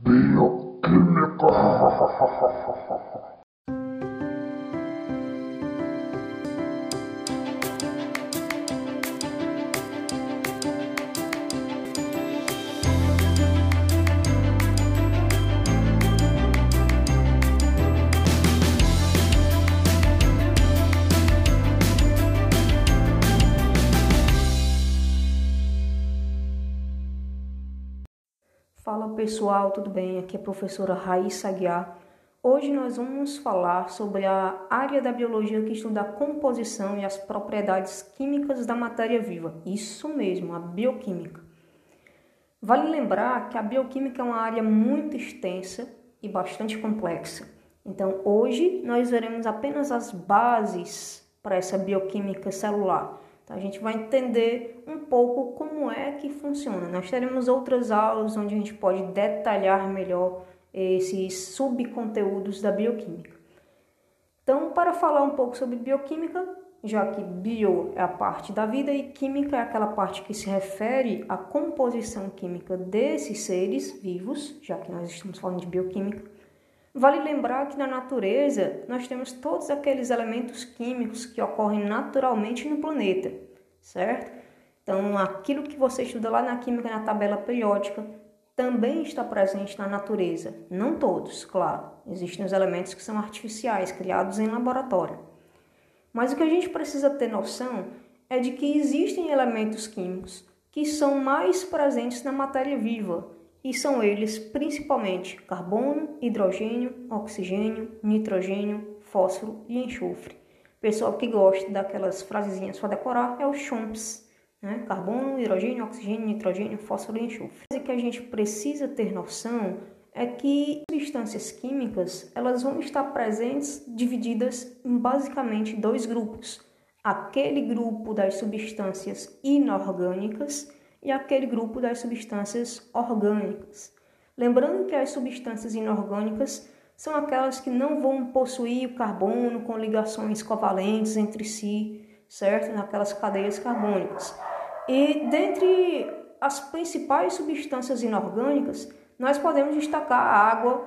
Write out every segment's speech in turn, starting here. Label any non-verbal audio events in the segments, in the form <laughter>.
Bioquímica. <laughs> Fala pessoal, tudo bem? Aqui é a professora Raíssa Aguiar. Hoje nós vamos falar sobre a área da biologia que estuda a composição e as propriedades químicas da matéria viva. Isso mesmo, a bioquímica. Vale lembrar que a bioquímica é uma área muito extensa e bastante complexa. Então, hoje nós veremos apenas as bases para essa bioquímica celular. Então, a gente vai entender um pouco como é que funciona. Nós teremos outras aulas onde a gente pode detalhar melhor esses subconteúdos da bioquímica. Então, para falar um pouco sobre bioquímica, já que bio é a parte da vida e química é aquela parte que se refere à composição química desses seres vivos, já que nós estamos falando de bioquímica, Vale lembrar que na natureza nós temos todos aqueles elementos químicos que ocorrem naturalmente no planeta, certo? Então, aquilo que você estuda lá na química, na tabela periódica, também está presente na natureza. Não todos, claro. Existem os elementos que são artificiais, criados em laboratório. Mas o que a gente precisa ter noção é de que existem elementos químicos que são mais presentes na matéria viva e são eles principalmente carbono, hidrogênio, oxigênio, nitrogênio, fósforo e enxofre. Pessoal que gosta daquelas frasezinhas para decorar é o CHOMPS, né? carbono, hidrogênio, oxigênio, nitrogênio, fósforo e enxofre. O que a gente precisa ter noção é que substâncias químicas elas vão estar presentes divididas em basicamente dois grupos. Aquele grupo das substâncias inorgânicas e aquele grupo das substâncias orgânicas. Lembrando que as substâncias inorgânicas são aquelas que não vão possuir o carbono com ligações covalentes entre si, certo? Naquelas cadeias carbônicas. E dentre as principais substâncias inorgânicas, nós podemos destacar a água,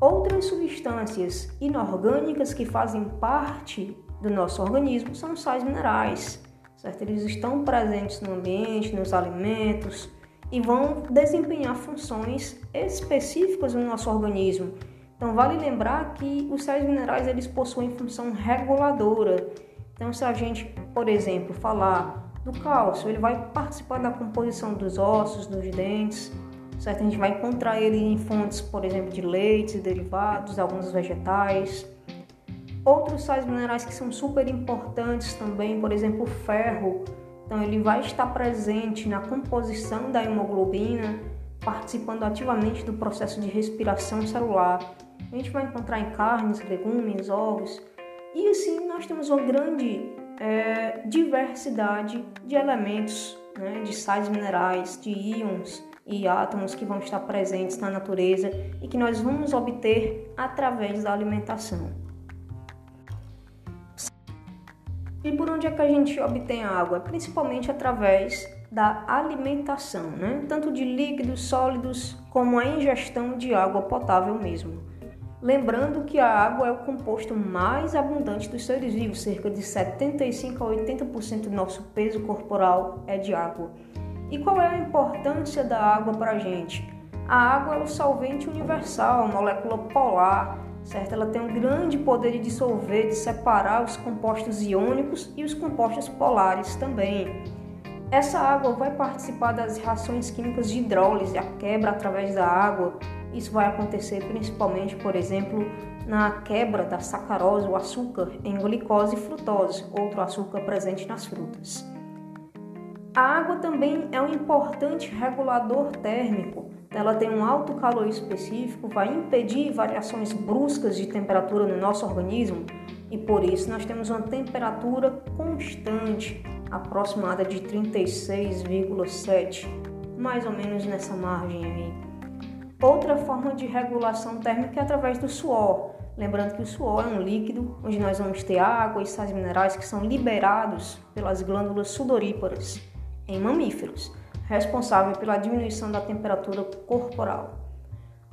Outras substâncias inorgânicas que fazem parte do nosso organismo são sais minerais, certo? Eles estão presentes no ambiente, nos alimentos e vão desempenhar funções específicas no nosso organismo. Então vale lembrar que os sais minerais eles possuem função reguladora. Então se a gente, por exemplo, falar do cálcio, ele vai participar da composição dos ossos, dos dentes, certo? A gente vai encontrar ele em fontes, por exemplo, de leites e derivados, alguns vegetais. Outros sais minerais que são super importantes também, por exemplo, o ferro. Então, ele vai estar presente na composição da hemoglobina, participando ativamente do processo de respiração celular. A gente vai encontrar em carnes, legumes, ovos. E assim, nós temos uma grande é, diversidade de elementos, né, de sais minerais, de íons e átomos que vão estar presentes na natureza e que nós vamos obter através da alimentação. E por onde é que a gente obtém água? Principalmente através da alimentação, né? tanto de líquidos, sólidos, como a ingestão de água potável mesmo. Lembrando que a água é o composto mais abundante dos seres vivos, cerca de 75 a 80% do nosso peso corporal é de água. E qual é a importância da água para a gente? A água é o solvente universal, molécula polar, certo? Ela tem um grande poder de dissolver, de separar os compostos iônicos e os compostos polares também. Essa água vai participar das reações químicas de hidrólise, a quebra através da água. Isso vai acontecer principalmente, por exemplo, na quebra da sacarose, o açúcar, em glicose e frutose, outro açúcar presente nas frutas. A água também é um importante regulador térmico, ela tem um alto calor específico, vai impedir variações bruscas de temperatura no nosso organismo e por isso nós temos uma temperatura constante, aproximada de 36,7, mais ou menos nessa margem aí. Outra forma de regulação térmica é através do suor. Lembrando que o suor é um líquido onde nós vamos ter água e sais minerais que são liberados pelas glândulas sudoríparas. em mamíferos, responsável pela diminuição da temperatura corporal.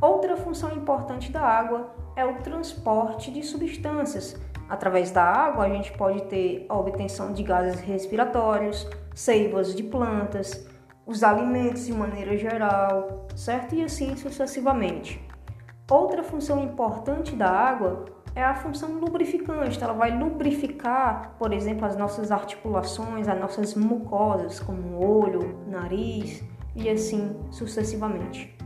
Outra função importante da água é o transporte de substâncias. Através da água, a gente pode ter a obtenção de gases respiratórios, seivas de plantas, os alimentos de maneira geral, certo? E assim sucessivamente. Outra função importante da água é a função lubrificante. Ela vai lubrificar, por exemplo, as nossas articulações, as nossas mucosas, como olho, nariz e assim sucessivamente.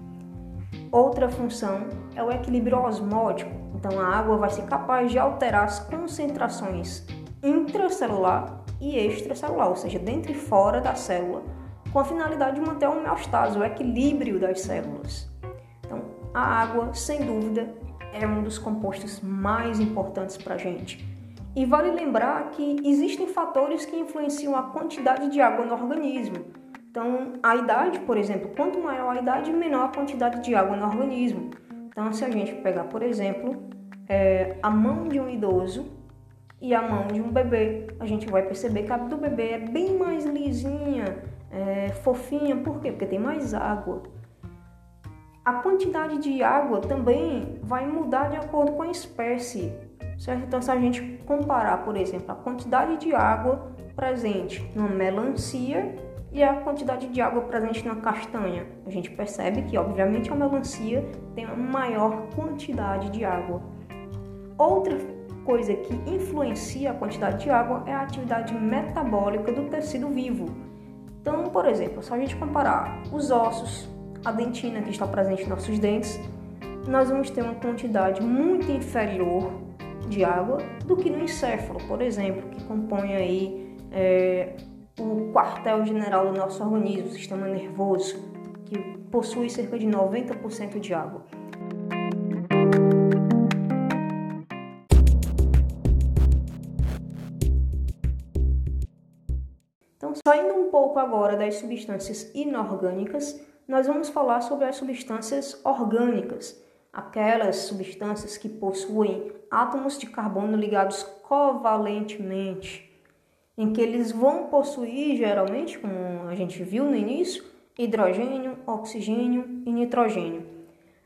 Outra função é o equilíbrio osmótico. Então, a água vai ser capaz de alterar as concentrações intracelular e extracelular, ou seja, dentro e fora da célula, com a finalidade de manter a homeostase, o equilíbrio das células. Então, a água, sem dúvida, é um dos compostos mais importantes para a gente. E vale lembrar que existem fatores que influenciam a quantidade de água no organismo. Então, a idade, por exemplo, quanto maior a idade, menor a quantidade de água no organismo. Então, se a gente pegar, por exemplo, é, a mão de um idoso e a mão de um bebê, a gente vai perceber que a do bebê é bem mais lisinha, é, fofinha. Por quê? Porque tem mais água. A quantidade de água também vai mudar de acordo com a espécie, certo? Então, se a gente comparar, por exemplo, a quantidade de água presente numa melancia e a quantidade de água presente na castanha, a gente percebe que, obviamente, a melancia tem uma maior quantidade de água. Outra coisa que influencia a quantidade de água é a atividade metabólica do tecido vivo. Então, por exemplo, se a gente comparar os ossos, a dentina que está presente em nossos dentes, nós vamos ter uma quantidade muito inferior de água do que no encéfalo, por exemplo, que compõe aí é, o quartel-general do nosso organismo, o sistema nervoso, que possui cerca de 90% de água. Então, saindo um pouco agora das substâncias inorgânicas, nós vamos falar sobre as substâncias orgânicas, aquelas substâncias que possuem átomos de carbono ligados covalentemente, em que eles vão possuir geralmente, como a gente viu no início, hidrogênio, oxigênio e nitrogênio.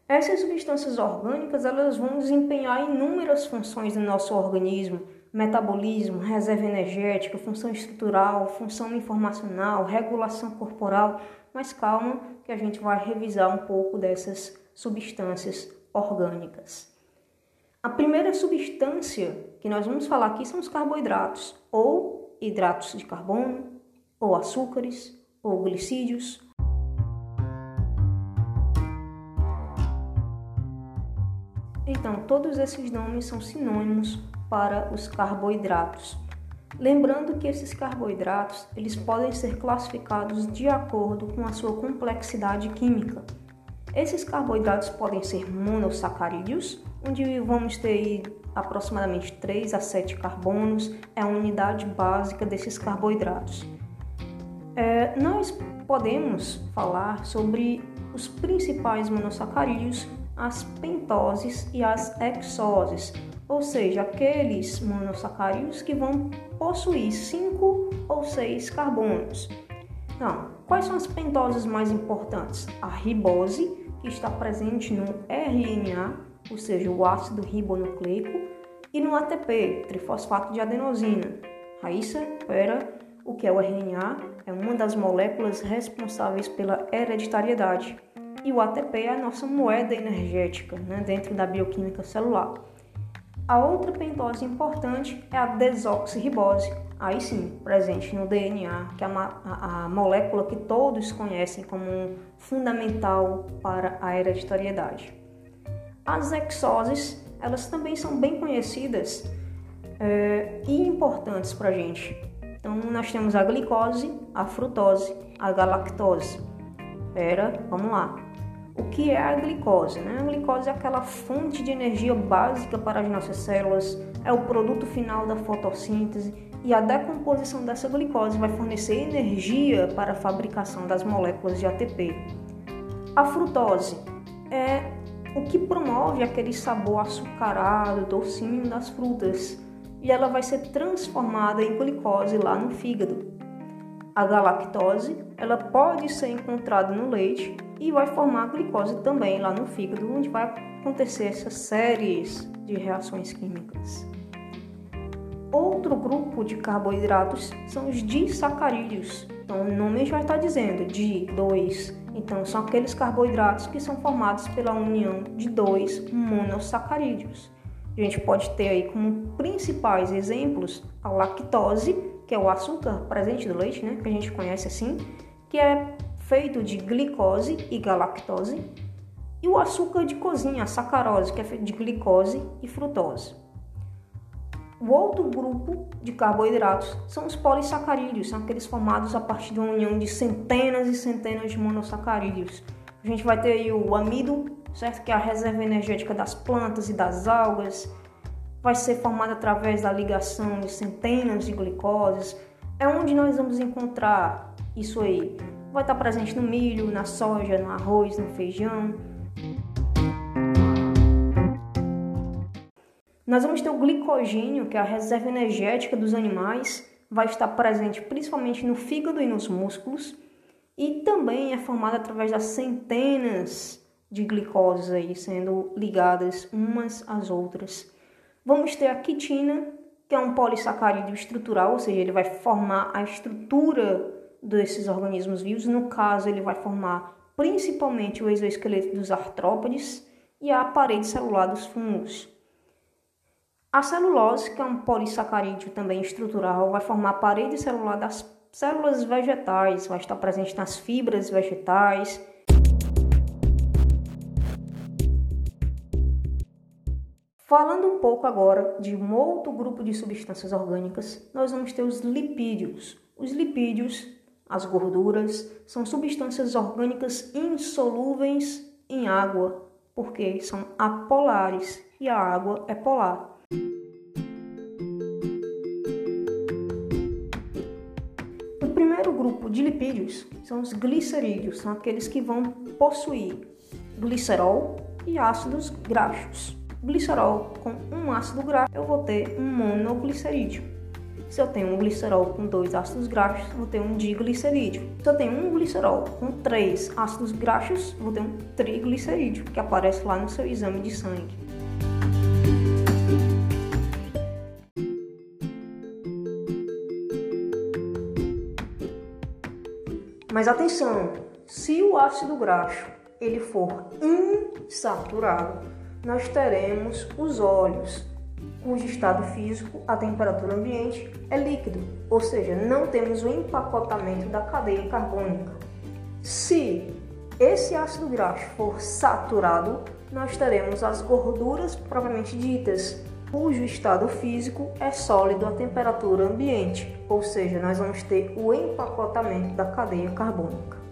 Essas substâncias orgânicas elas vão desempenhar inúmeras funções no nosso organismo, metabolismo, reserva energética, função estrutural, função informacional, regulação corporal, mas calma que a gente vai revisar um pouco dessas substâncias orgânicas. A primeira substância que nós vamos falar aqui são os carboidratos, ou hidratos de carbono, ou açúcares, ou glicídios. Então, todos esses nomes são sinônimos para os carboidratos. Lembrando que esses carboidratos eles podem ser classificados de acordo com a sua complexidade química. Esses carboidratos podem ser monossacarídeos, onde vamos ter aproximadamente 3 a 7 carbonos, é a unidade básica desses carboidratos. É, nós podemos falar sobre os principais monossacarídeos, as pentoses e as hexoses, ou seja, aqueles monossacarídeos que vão possuir 5 ou 6 carbonos. Então, quais são as pentoses mais importantes? A ribose, que está presente no RNA, ou seja, o ácido ribonucleico, e no ATP, trifosfato de adenosina. Raíssa, pera, o que é o RNA? É uma das moléculas responsáveis pela hereditariedade. E o ATP é a nossa moeda energética né, dentro da bioquímica celular. A outra pentose importante é a desoxirribose, aí sim, presente no DNA, que é a, a, molécula que todos conhecem como fundamental para a hereditariedade. As hexoses, elas também são bem conhecidas é, e importantes para a gente. Então, nós temos a glicose, a frutose, a galactose. Pera, vamos lá. O que é a glicose? Né? A glicose é aquela fonte de energia básica para as nossas células, é o produto final da fotossíntese e a decomposição dessa glicose vai fornecer energia para a fabricação das moléculas de ATP. A frutose é o que promove aquele sabor açucarado, docinho das frutas e ela vai ser transformada em glicose lá no fígado. A galactose, ela pode ser encontrada no leite e vai formar glicose também lá no fígado, onde vai acontecer essas séries de reações químicas. Outro grupo de carboidratos são os disacarídeos. Então, o nome já está dizendo di, dois. Então, são aqueles carboidratos que são formados pela união de dois monossacarídeos. A gente pode ter aí como principais exemplos a lactose, que é o açúcar presente no leite, né, que a gente conhece assim, que é feito de glicose e galactose, e o açúcar de cozinha, a sacarose, que é feito de glicose e frutose. O outro grupo de carboidratos são os polissacarídeos, são aqueles formados a partir de uma união de centenas e centenas de monossacarídeos. A gente vai ter aí o amido, certo? Que é a reserva energética das plantas e das algas. Vai ser formado através da ligação de centenas de glicoses. É onde nós vamos encontrar isso aí. Vai estar presente no milho, na soja, no arroz, no feijão. Nós vamos ter o glicogênio, que é a reserva energética dos animais, vai estar presente principalmente no fígado e nos músculos, e também é formado através das centenas de glicoses aí sendo ligadas umas às outras. Vamos ter a quitina, que é um polissacarídeo estrutural, ou seja, ele vai formar a estrutura desses organismos vivos. No caso, ele vai formar principalmente o exoesqueleto dos artrópodes e a parede celular dos fungos. A celulose, que é um polissacarídeo também estrutural, vai formar a parede celular das células vegetais, vai estar presente nas fibras vegetais Falando um pouco agora de um outro grupo de substâncias orgânicas, nós vamos ter os lipídios. Os lipídios, as gorduras, são substâncias orgânicas insolúveis em água, porque são apolares e a água é polar. O primeiro grupo de lipídios são os glicerídeos, são aqueles que vão possuir glicerol e ácidos graxos glicerol com um ácido graxo, eu vou ter um monoglicerídeo. Se eu tenho um glicerol com dois ácidos graxos, vou ter um diglicerídeo. Se eu tenho um glicerol com três ácidos graxos, vou ter um triglicerídeo, que aparece lá no seu exame de sangue. Mas atenção, se o ácido graxo ele for insaturado, nós teremos os óleos, cujo estado físico, a temperatura ambiente, é líquido, ou seja, não temos o empacotamento da cadeia carbônica. Se esse ácido graxo for saturado, nós teremos as gorduras propriamente ditas, cujo estado físico é sólido à temperatura ambiente, ou seja, nós vamos ter o empacotamento da cadeia carbônica.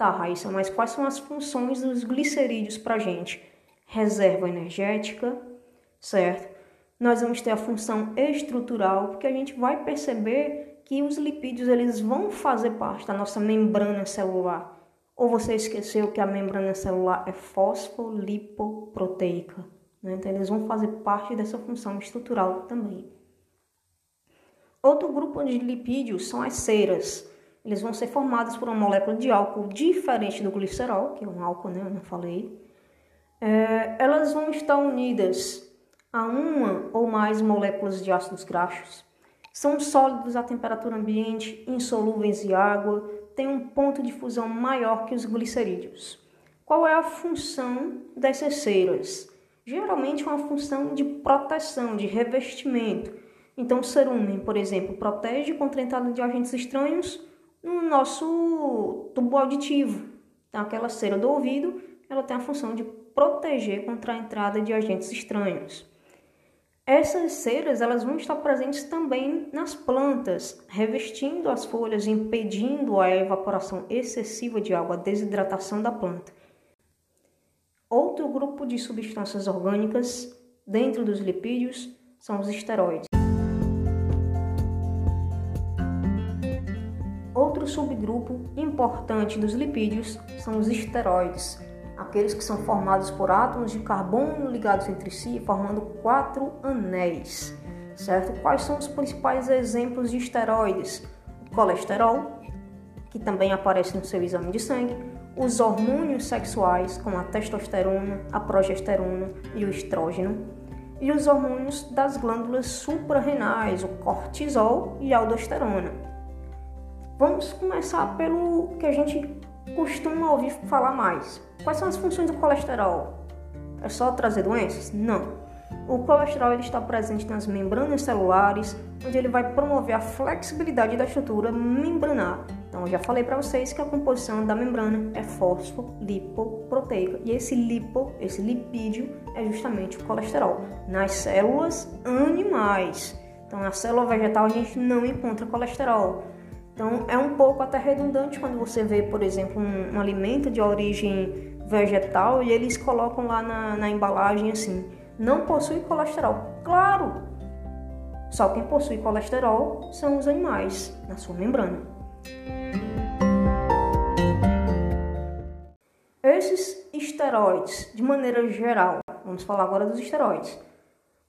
Tá, Raíssa, mas quais são as funções dos glicerídeos para a gente? Reserva energética, certo? Nós vamos ter a função estrutural, porque a gente vai perceber que os lipídios eles vão fazer parte da nossa membrana celular. Ou você esqueceu que a membrana celular é fosfolipoproteica, né? Então eles vão fazer parte dessa função estrutural também. Outro grupo de lipídios são as ceras eles vão ser formados por uma molécula de álcool diferente do glicerol, que é um álcool, né? Eu não falei. É, elas vão estar unidas a uma ou mais moléculas de ácidos graxos. São sólidos à temperatura ambiente, insolúveis em água, têm um ponto de fusão maior que os glicerídeos. Qual é a função dessas ceras? Geralmente uma função de proteção, de revestimento. Então, o cerumen, por exemplo, protege contra a entrada de agentes estranhos no nosso tubo auditivo. Então, aquela cera do ouvido, ela tem a função de proteger contra a entrada de agentes estranhos. Essas ceras elas vão estar presentes também nas plantas, revestindo as folhas, impedindo a evaporação excessiva de água, a desidratação da planta. Outro grupo de substâncias orgânicas dentro dos lipídios são os esteroides. Subgrupo importante dos lipídios são os esteroides, aqueles que são formados por átomos de carbono ligados entre si, formando quatro anéis. certo? Quais são os principais exemplos de esteroides? O colesterol, que também aparece no seu exame de sangue, os hormônios sexuais, como a testosterona, a progesterona e o estrógeno, e os hormônios das glândulas suprarrenais, o cortisol e a aldosterona. Vamos começar pelo que a gente costuma ouvir falar mais. Quais são as funções do colesterol? É só trazer doenças? Não. O colesterol ele está presente nas membranas celulares, onde ele vai promover a flexibilidade da estrutura membranar. Então, eu já falei para vocês que a composição da membrana é fosfolipoproteica. E esse lipo, esse lipídio, é justamente o colesterol. Nas células animais. Então, na célula vegetal a gente não encontra colesterol. Então, é um pouco até redundante quando você vê, por exemplo, um, um alimento de origem vegetal e eles colocam lá na, na embalagem assim não possui colesterol. Claro! Só quem possui colesterol são os animais na sua membrana. Esses esteroides, de maneira geral, vamos falar agora dos esteroides,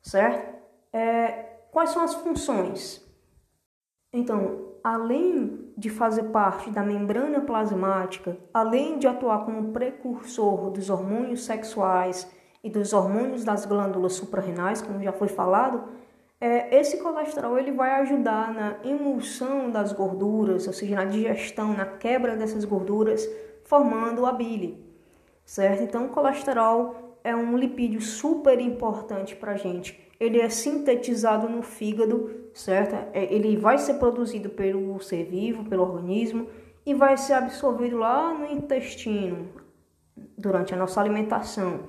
certo? É, quais são as funções? Então, além de fazer parte da membrana plasmática, além de atuar como precursor dos hormônios sexuais e dos hormônios das glândulas suprarrenais, como já foi falado, é, esse colesterol ele vai ajudar na emulsão das gorduras, ou seja, na digestão, na quebra dessas gorduras, formando a bile, certo? Então, o colesterol é um lipídio super importante para a gente. Ele é sintetizado no fígado, certo? É, ele vai ser produzido pelo ser vivo, pelo organismo, e vai ser absorvido lá no intestino durante a nossa alimentação.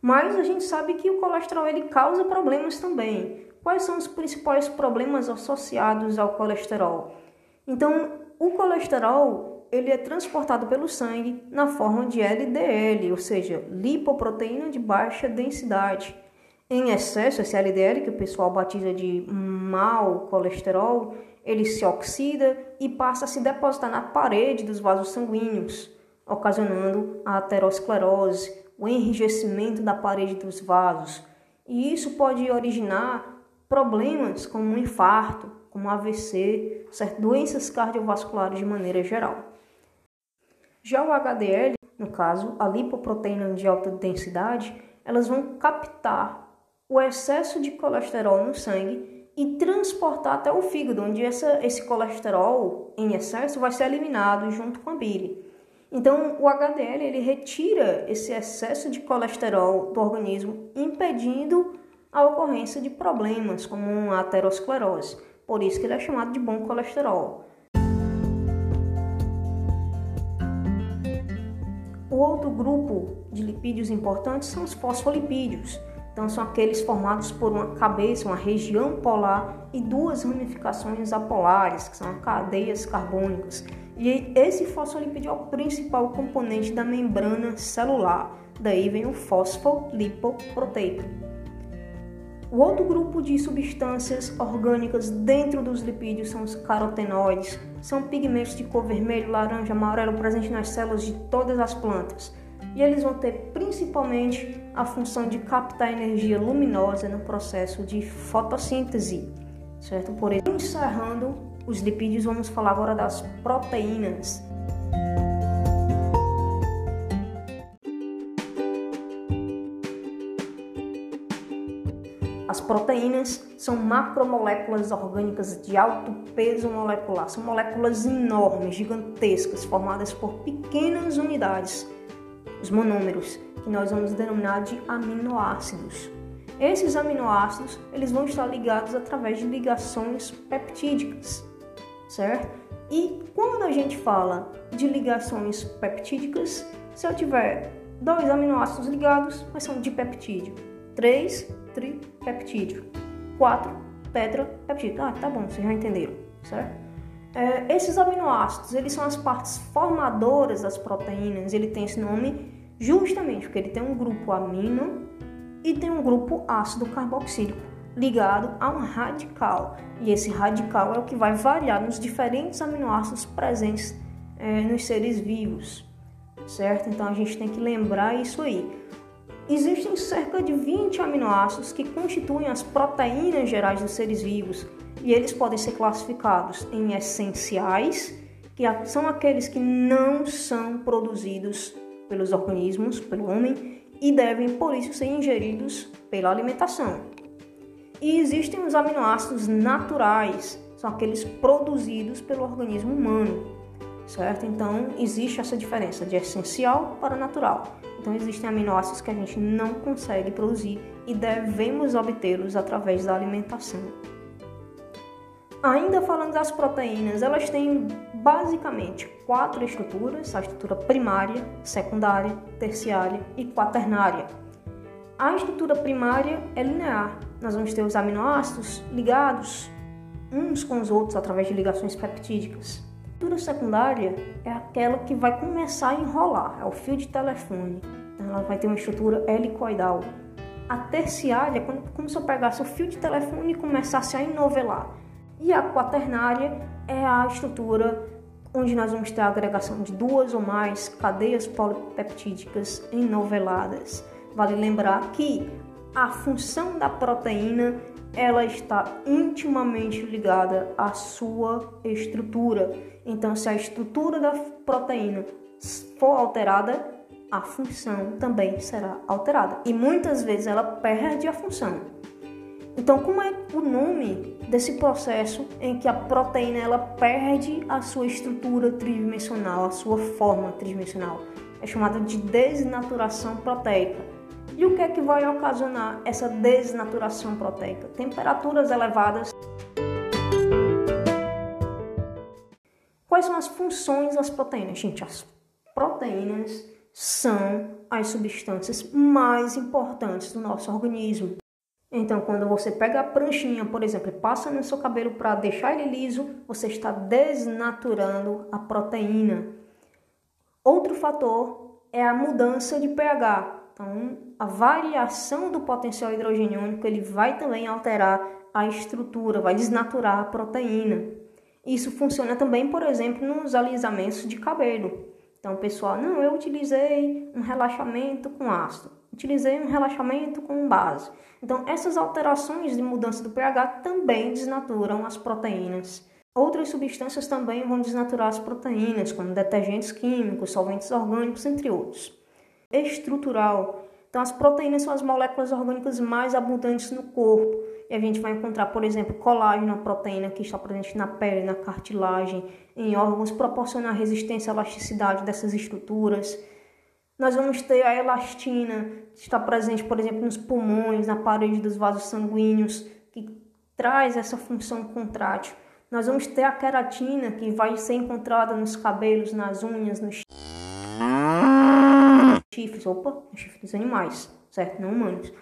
Mas a gente sabe que o colesterol ele causa problemas também. Quais são os principais problemas associados ao colesterol? Então, o colesterol ele é transportado pelo sangue na forma de LDL, ou seja, lipoproteína de baixa densidade. Em excesso, esse LDL, que o pessoal batiza de mau colesterol, ele se oxida e passa a se depositar na parede dos vasos sanguíneos, ocasionando a aterosclerose, o enrijecimento da parede dos vasos, e isso pode originar problemas como um infarto, como AVC, certo? doenças cardiovasculares de maneira geral. Já o HDL, no caso, a lipoproteína de alta densidade, elas vão captar o excesso de colesterol no sangue e transportar até o fígado, onde essa, esse colesterol em excesso vai ser eliminado junto com a bile. Então, o HDL ele retira esse excesso de colesterol do organismo, impedindo a ocorrência de problemas como a aterosclerose. Por isso que ele é chamado de bom colesterol. O outro grupo de lipídios importantes são os fosfolipídios. Então, são aqueles formados por uma cabeça, uma região polar e duas ramificações apolares, que são cadeias carbônicas. E esse fosfolipídio é o principal componente da membrana celular. Daí vem o fosfolipoproteico. O outro grupo de substâncias orgânicas dentro dos lipídios são os carotenoides. São pigmentos de cor vermelho, laranja, amarelo presentes nas células de todas as plantas. E eles vão ter principalmente a função de captar energia luminosa no processo de fotossíntese, certo? Por isso, encerrando os lipídios, vamos falar agora das proteínas. As proteínas são macromoléculas orgânicas de alto peso molecular. São moléculas enormes, gigantescas, formadas por pequenas unidades, os monômeros, que nós vamos denominar de aminoácidos. Esses aminoácidos eles vão estar ligados através de ligações peptídicas certo? E quando a gente fala de ligações peptídicas, se eu tiver dois aminoácidos ligados, vai ser um dipeptídeo. Três, tripeptídeo. Quatro, tetrapeptídeo. Ah, tá bom, vocês já entenderam, certo? É, esses aminoácidos, eles são as partes formadoras das proteínas. Ele tem esse nome justamente porque ele tem um grupo amino e tem um grupo ácido carboxílico ligado a um radical. E esse radical é o que vai variar nos diferentes aminoácidos presentes é, nos seres vivos, certo? Então a gente tem que lembrar isso aí. Existem cerca de 20 aminoácidos que constituem as proteínas gerais dos seres vivos e eles podem ser classificados em essenciais, que são aqueles que não são produzidos pelos organismos, pelo homem, e devem por isso ser ingeridos pela alimentação. E existem os aminoácidos naturais, são aqueles produzidos pelo organismo humano, certo? Então existe essa diferença de essencial para natural. Então existem aminoácidos que a gente não consegue produzir e devemos obtê-los através da alimentação. Ainda falando das proteínas, elas têm basicamente quatro estruturas: a estrutura primária, secundária, terciária e quaternária. A estrutura primária é linear. Nós vamos ter os aminoácidos ligados uns com os outros através de ligações peptídicas. A estrutura secundária é aquela que vai começar a enrolar, é o fio de telefone. Então, ela vai ter uma estrutura helicoidal. A terciária é como se eu pegasse o fio de telefone e começasse a enovelar. E a quaternária é a estrutura onde nós vamos ter a agregação de duas ou mais cadeias polipeptídicas enoveladas. Vale lembrar que a função da proteína ela está intimamente ligada à sua estrutura. Então, se a estrutura da proteína for alterada, a função também será alterada. E muitas vezes ela perde a função. Então, como é o nome desse processo em que a proteína ela perde a sua estrutura tridimensional, a sua forma tridimensional? É chamada de desnaturação proteica. E o que é que vai ocasionar essa desnaturação proteica? Temperaturas elevadas. Quais são as funções das proteínas? Gente, as proteínas são as substâncias mais importantes do nosso organismo. Então, quando você pega a pranchinha, por exemplo, e passa no seu cabelo para deixar ele liso, você está desnaturando a proteína. Outro fator é a mudança de pH. Então, a variação do potencial hidrogeniônico ele vai também alterar a estrutura, vai desnaturar a proteína. Isso funciona também, por exemplo, nos alisamentos de cabelo. Então, pessoal, não, eu utilizei um relaxamento com ácido utilizei um relaxamento com base. Então, essas alterações de mudança do pH também desnaturam as proteínas. Outras substâncias também vão desnaturar as proteínas, como detergentes químicos, solventes orgânicos, entre outros. Estrutural. Então, as proteínas são as moléculas orgânicas mais abundantes no corpo. E a gente vai encontrar, por exemplo, colágeno, a proteína que está presente na pele, na cartilagem, em órgãos, proporcionar resistência à elasticidade dessas estruturas. Nós vamos ter a elastina, que está presente, por exemplo, nos pulmões, na parede dos vasos sanguíneos, que traz essa função contrátil. Nós vamos ter a queratina, que vai ser encontrada nos cabelos, nas unhas, nos chifres, opa, nos chifres dos animais, certo? Não humanos.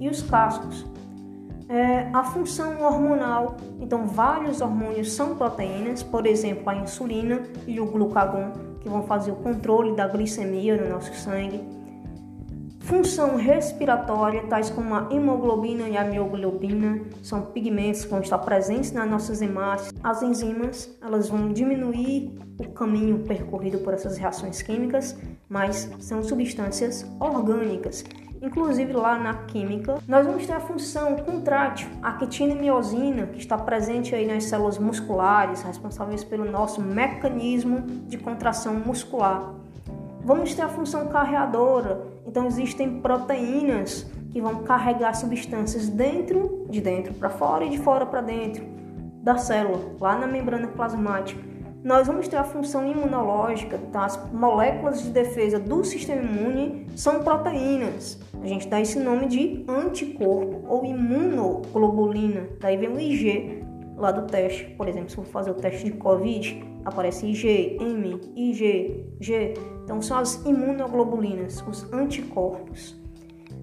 E os cascos? É, a função hormonal. Então, vários hormônios são proteínas, por exemplo, a insulina e o glucagon, que vão fazer o controle da glicemia no nosso sangue. Função respiratória, tais como a hemoglobina e a mioglobina, são pigmentos que vão estar presentes nas nossas hemácias. As enzimas, elas vão diminuir o caminho percorrido por essas reações químicas, mas são substâncias orgânicas Inclusive lá na química, nós vamos ter a função contrátil, a quitina e miosina, que está presente aí nas células musculares, responsáveis pelo nosso mecanismo de contração muscular. Vamos ter a função carreadora, então existem proteínas que vão carregar substâncias dentro, de dentro para fora e de fora para dentro da célula, lá na membrana plasmática nós vamos ter a função imunológica, então as moléculas de defesa do sistema imune são proteínas. A gente dá esse nome de anticorpo ou imunoglobulina. Daí vem o IG lá do teste. Por exemplo, se for fazer o teste de Covid, aparece IG, M, IG, G. Então são as imunoglobulinas, os anticorpos.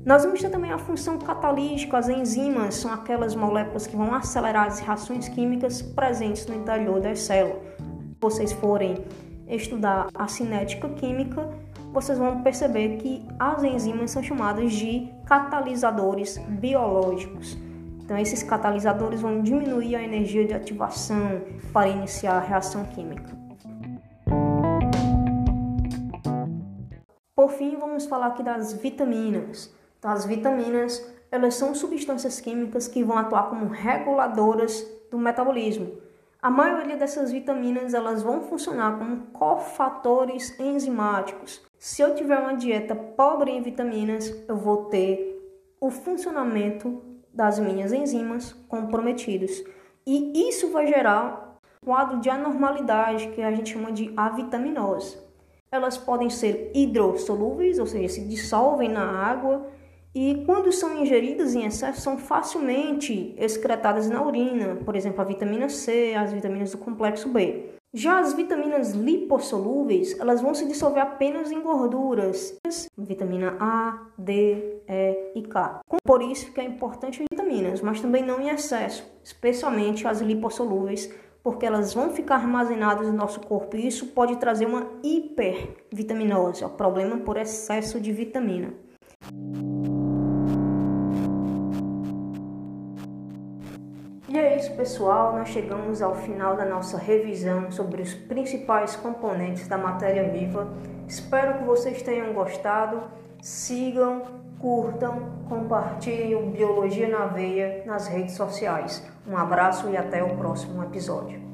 Nós vamos ter também a função catalítica, as enzimas são aquelas moléculas que vão acelerar as reações químicas presentes no interior das células vocês forem estudar a cinética química, vocês vão perceber que as enzimas são chamadas de catalisadores biológicos. Então, esses catalisadores vão diminuir a energia de ativação para iniciar a reação química. Por fim, vamos falar aqui das vitaminas. Então, as vitaminas, elas são substâncias químicas que vão atuar como reguladoras do metabolismo. A maioria dessas vitaminas, elas vão funcionar como cofatores enzimáticos. Se eu tiver uma dieta pobre em vitaminas, eu vou ter o funcionamento das minhas enzimas comprometidos. E isso vai gerar um quadro de anormalidade que a gente chama de avitaminose. Elas podem ser hidrossolúveis, ou seja, se dissolvem na água, e quando são ingeridas em excesso, são facilmente excretadas na urina, por exemplo, a vitamina C, as vitaminas do complexo B. Já as vitaminas lipossolúveis, elas vão se dissolver apenas em gorduras, vitamina A, D, E e K. Por isso que é importante as vitaminas, mas também não em excesso, especialmente as lipossolúveis, porque elas vão ficar armazenadas no nosso corpo e isso pode trazer uma hipervitaminose, é o problema por excesso de vitamina. E é isso, pessoal. Nós chegamos ao final da nossa revisão sobre os principais componentes da matéria viva. Espero que vocês tenham gostado. Sigam, curtam, compartilhem o Biologia na Veia nas redes sociais. Um abraço e até o próximo episódio.